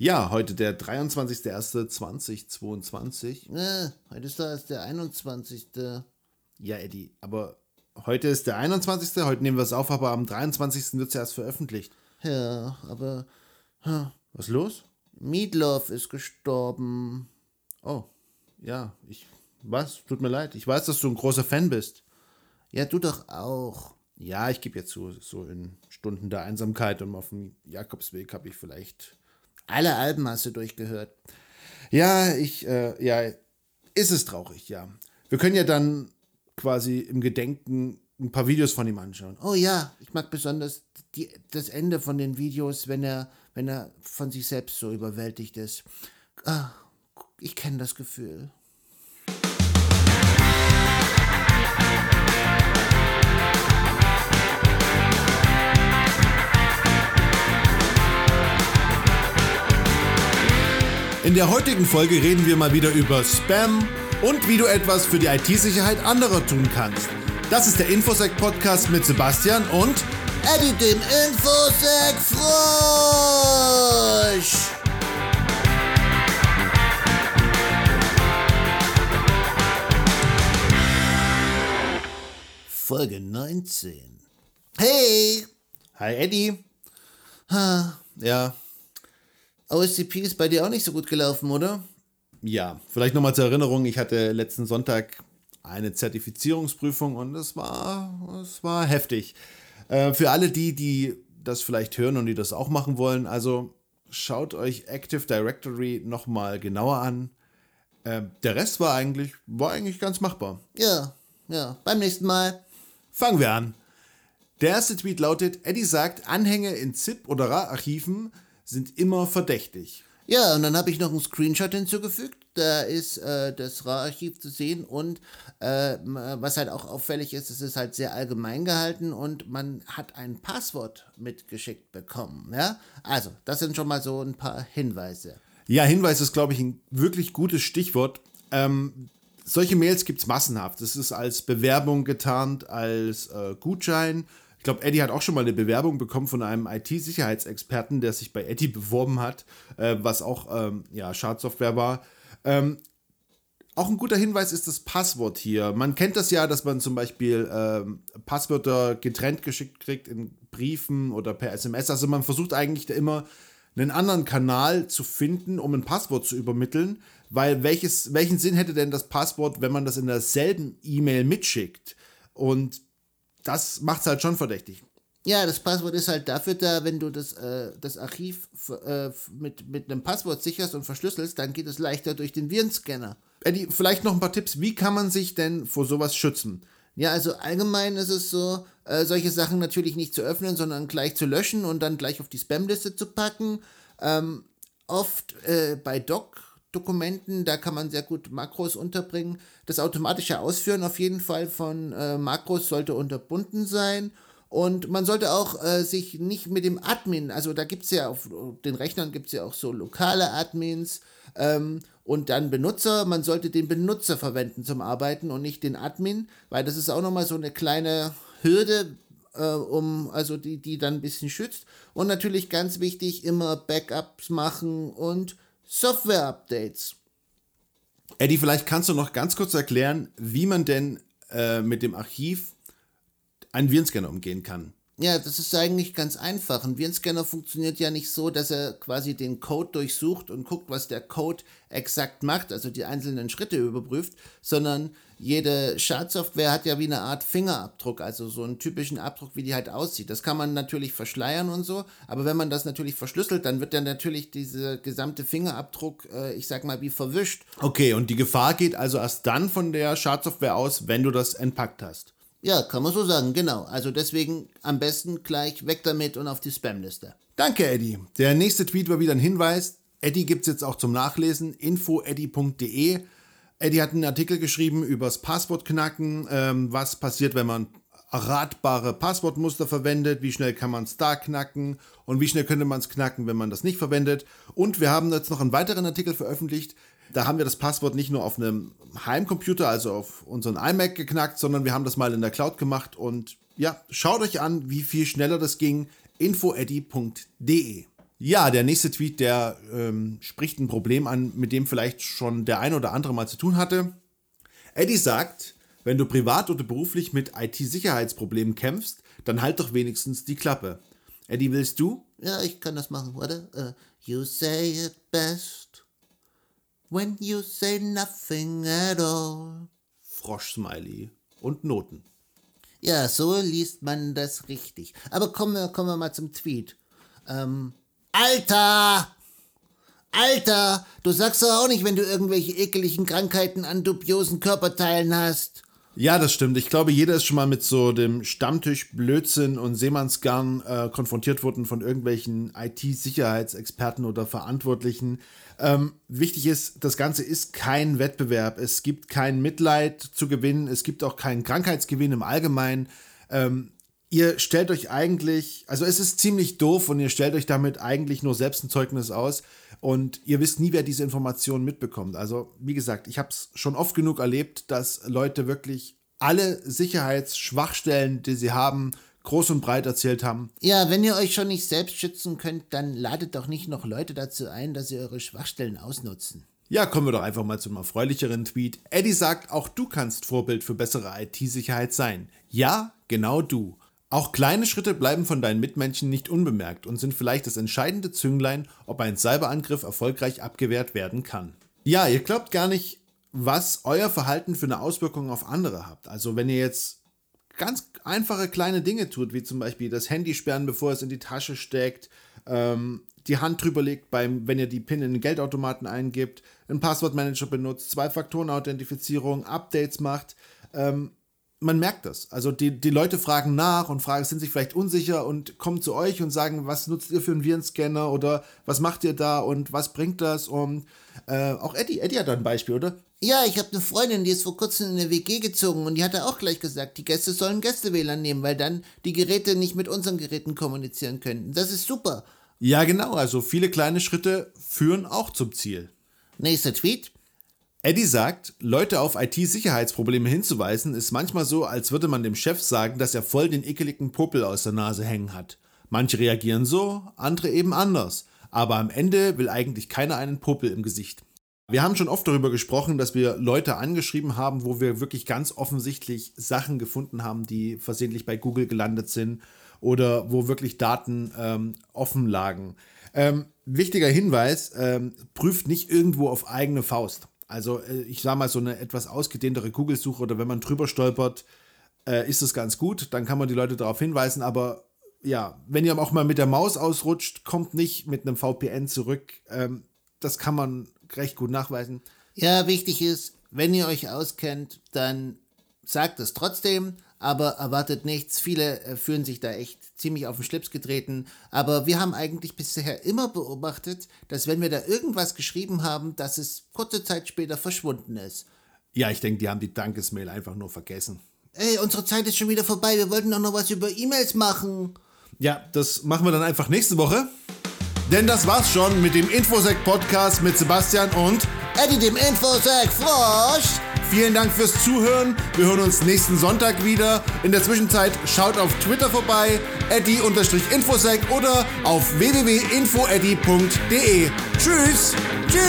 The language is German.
Ja, heute der 23.01.2022. Äh, heute ist das der 21. Ja, Eddie, aber heute ist der 21. Heute nehmen wir es auf, aber am 23. wird es erst veröffentlicht. Ja, aber Was ist los? Meatloaf ist gestorben. Oh, ja, ich. Was? Tut mir leid. Ich weiß, dass du ein großer Fan bist. Ja, du doch auch. Ja, ich gebe jetzt zu, so in Stunden der Einsamkeit und auf dem Jakobsweg habe ich vielleicht. Alle Alben hast du durchgehört. Ja, ich, äh, ja, ist es traurig, ja. Wir können ja dann quasi im Gedenken ein paar Videos von ihm anschauen. Oh ja, ich mag besonders die, das Ende von den Videos, wenn er, wenn er von sich selbst so überwältigt ist. Ah, ich kenne das Gefühl. In der heutigen Folge reden wir mal wieder über Spam und wie du etwas für die IT-Sicherheit anderer tun kannst. Das ist der Infosec-Podcast mit Sebastian und Eddie, dem Infosec Frosch! Folge 19. Hey! Hi Eddie. Ha, Ja, OSCP ist bei dir auch nicht so gut gelaufen, oder? ja, vielleicht nochmal zur Erinnerung, ich hatte letzten Sonntag eine Zertifizierungsprüfung und es war, es war heftig. Äh, für alle die, die das vielleicht hören und die das auch machen wollen, also schaut euch Active Directory nochmal genauer an. Äh, der Rest war eigentlich, war eigentlich ganz machbar. Ja, ja. Beim nächsten Mal. Fangen wir an. Der erste Tweet lautet, Eddie sagt, Anhänge in ZIP oder RAR-Archiven sind immer verdächtig. Ja, und dann habe ich noch einen Screenshot hinzugefügt. Da ist äh, das RAR-Archiv zu sehen und äh, was halt auch auffällig ist, es ist halt sehr allgemein gehalten und man hat ein Passwort mitgeschickt bekommen. Ja, also das sind schon mal so ein paar Hinweise. Ja, Hinweis ist, glaube ich, ein wirklich gutes Stichwort. Ähm, solche Mails gibt es massenhaft. Das ist als Bewerbung getarnt, als äh, Gutschein. Ich glaube, Eddie hat auch schon mal eine Bewerbung bekommen von einem IT-Sicherheitsexperten, der sich bei Eddie beworben hat, äh, was auch ähm, ja, Schadsoftware war. Ähm, auch ein guter Hinweis ist das Passwort hier. Man kennt das ja, dass man zum Beispiel ähm, Passwörter getrennt geschickt kriegt in Briefen oder per SMS. Also man versucht eigentlich da immer einen anderen Kanal zu finden, um ein Passwort zu übermitteln, weil welches, welchen Sinn hätte denn das Passwort, wenn man das in derselben E-Mail mitschickt? Und das macht es halt schon verdächtig. Ja, das Passwort ist halt dafür da, wenn du das, äh, das Archiv äh, mit, mit einem Passwort sicherst und verschlüsselst, dann geht es leichter durch den Virenscanner. Eddie, vielleicht noch ein paar Tipps. Wie kann man sich denn vor sowas schützen? Ja, also allgemein ist es so, äh, solche Sachen natürlich nicht zu öffnen, sondern gleich zu löschen und dann gleich auf die Spamliste zu packen. Ähm, oft äh, bei Doc-Dokumenten, da kann man sehr gut Makros unterbringen. Das automatische Ausführen auf jeden Fall von äh, Makros sollte unterbunden sein. Und man sollte auch äh, sich nicht mit dem Admin, also da gibt es ja auf den Rechnern gibt es ja auch so lokale Admins ähm, und dann Benutzer. Man sollte den Benutzer verwenden zum Arbeiten und nicht den Admin, weil das ist auch nochmal so eine kleine Hürde, äh, um, also die, die dann ein bisschen schützt. Und natürlich ganz wichtig, immer Backups machen und Software-Updates. Eddie, vielleicht kannst du noch ganz kurz erklären, wie man denn äh, mit dem Archiv einen Virenscanner umgehen kann. Ja, das ist eigentlich ganz einfach. Ein Virenscanner funktioniert ja nicht so, dass er quasi den Code durchsucht und guckt, was der Code exakt macht, also die einzelnen Schritte überprüft, sondern jede Schadsoftware hat ja wie eine Art Fingerabdruck, also so einen typischen Abdruck, wie die halt aussieht. Das kann man natürlich verschleiern und so, aber wenn man das natürlich verschlüsselt, dann wird dann natürlich dieser gesamte Fingerabdruck, äh, ich sag mal, wie verwischt. Okay, und die Gefahr geht also erst dann von der Schadsoftware aus, wenn du das entpackt hast. Ja, kann man so sagen, genau. Also deswegen am besten gleich weg damit und auf die Spamliste. Danke, Eddie. Der nächste Tweet war wieder ein Hinweis. Eddie gibt es jetzt auch zum Nachlesen. infoeddie.de. Eddie hat einen Artikel geschrieben übers Passwortknacken. Ähm, was passiert, wenn man erratbare Passwortmuster verwendet? Wie schnell kann man es da knacken? Und wie schnell könnte man es knacken, wenn man das nicht verwendet? Und wir haben jetzt noch einen weiteren Artikel veröffentlicht. Da haben wir das Passwort nicht nur auf einem Heimcomputer, also auf unseren iMac geknackt, sondern wir haben das mal in der Cloud gemacht. Und ja, schaut euch an, wie viel schneller das ging. infoeddy.de Ja, der nächste Tweet, der ähm, spricht ein Problem an, mit dem vielleicht schon der ein oder andere mal zu tun hatte. Eddie sagt, wenn du privat oder beruflich mit IT-Sicherheitsproblemen kämpfst, dann halt doch wenigstens die Klappe. Eddie, willst du? Ja, ich kann das machen, warte. Uh, you say it best when you say nothing at all. Frosch-Smiley und Noten. Ja, so liest man das richtig. Aber kommen wir, kommen wir mal zum Tweet. Ähm, Alter! Alter! Du sagst doch auch nicht, wenn du irgendwelche ekeligen Krankheiten an dubiosen Körperteilen hast. Ja, das stimmt. Ich glaube, jeder ist schon mal mit so dem Stammtisch Blödsinn und Seemannsgarn äh, konfrontiert worden von irgendwelchen IT-Sicherheitsexperten oder Verantwortlichen. Ähm, wichtig ist, das Ganze ist kein Wettbewerb. Es gibt kein Mitleid zu gewinnen. Es gibt auch keinen Krankheitsgewinn im Allgemeinen. Ähm, ihr stellt euch eigentlich, also es ist ziemlich doof und ihr stellt euch damit eigentlich nur selbst ein Zeugnis aus und ihr wisst nie, wer diese Informationen mitbekommt. Also wie gesagt, ich habe es schon oft genug erlebt, dass Leute wirklich alle Sicherheitsschwachstellen, die sie haben, groß und breit erzählt haben. Ja, wenn ihr euch schon nicht selbst schützen könnt, dann ladet doch nicht noch Leute dazu ein, dass sie eure Schwachstellen ausnutzen. Ja, kommen wir doch einfach mal zum erfreulicheren Tweet. Eddie sagt, auch du kannst Vorbild für bessere IT-Sicherheit sein. Ja, genau du. Auch kleine Schritte bleiben von deinen Mitmenschen nicht unbemerkt und sind vielleicht das entscheidende Zünglein, ob ein Cyberangriff erfolgreich abgewehrt werden kann. Ja, ihr glaubt gar nicht, was euer Verhalten für eine Auswirkung auf andere habt. Also wenn ihr jetzt ganz einfache kleine Dinge tut, wie zum Beispiel das Handy sperren, bevor es in die Tasche steckt, ähm, die Hand drüber legt, beim, wenn ihr die PIN in den Geldautomaten eingibt, einen Passwortmanager benutzt, Zwei-Faktoren-Authentifizierung, Updates macht, ähm, man merkt das. Also die, die Leute fragen nach und fragen, sind sich vielleicht unsicher und kommen zu euch und sagen, was nutzt ihr für einen Virenscanner oder was macht ihr da und was bringt das? Und äh, auch Eddie, Eddie hat da ein Beispiel, oder? Ja, ich habe eine Freundin, die ist vor kurzem in eine WG gezogen und die hatte auch gleich gesagt, die Gäste sollen Gästewähler nehmen, weil dann die Geräte nicht mit unseren Geräten kommunizieren können. Das ist super. Ja, genau. Also viele kleine Schritte führen auch zum Ziel. Nächster Tweet. Eddie sagt, Leute auf IT-Sicherheitsprobleme hinzuweisen, ist manchmal so, als würde man dem Chef sagen, dass er voll den ekeligen Popel aus der Nase hängen hat. Manche reagieren so, andere eben anders. Aber am Ende will eigentlich keiner einen Popel im Gesicht. Wir haben schon oft darüber gesprochen, dass wir Leute angeschrieben haben, wo wir wirklich ganz offensichtlich Sachen gefunden haben, die versehentlich bei Google gelandet sind oder wo wirklich Daten ähm, offen lagen. Ähm, wichtiger Hinweis, ähm, prüft nicht irgendwo auf eigene Faust. Also äh, ich sage mal, so eine etwas ausgedehntere Google-Suche oder wenn man drüber stolpert, äh, ist es ganz gut. Dann kann man die Leute darauf hinweisen. Aber ja, wenn ihr auch mal mit der Maus ausrutscht, kommt nicht mit einem VPN zurück. Ähm, das kann man recht gut nachweisen. Ja, wichtig ist, wenn ihr euch auskennt, dann sagt es trotzdem aber erwartet nichts. Viele äh, fühlen sich da echt ziemlich auf den Schlips getreten. Aber wir haben eigentlich bisher immer beobachtet, dass wenn wir da irgendwas geschrieben haben, dass es kurze Zeit später verschwunden ist. Ja, ich denke, die haben die Dankesmail einfach nur vergessen. Ey, unsere Zeit ist schon wieder vorbei. Wir wollten doch noch was über E-Mails machen. Ja, das machen wir dann einfach nächste Woche. Denn das war's schon mit dem Infosec Podcast mit Sebastian und Eddie dem Infosec Frosch. Vielen Dank fürs Zuhören. Wir hören uns nächsten Sonntag wieder. In der Zwischenzeit schaut auf Twitter vorbei, eddy-infosec oder auf www.infoeddy.de. Tschüss! Tschüss!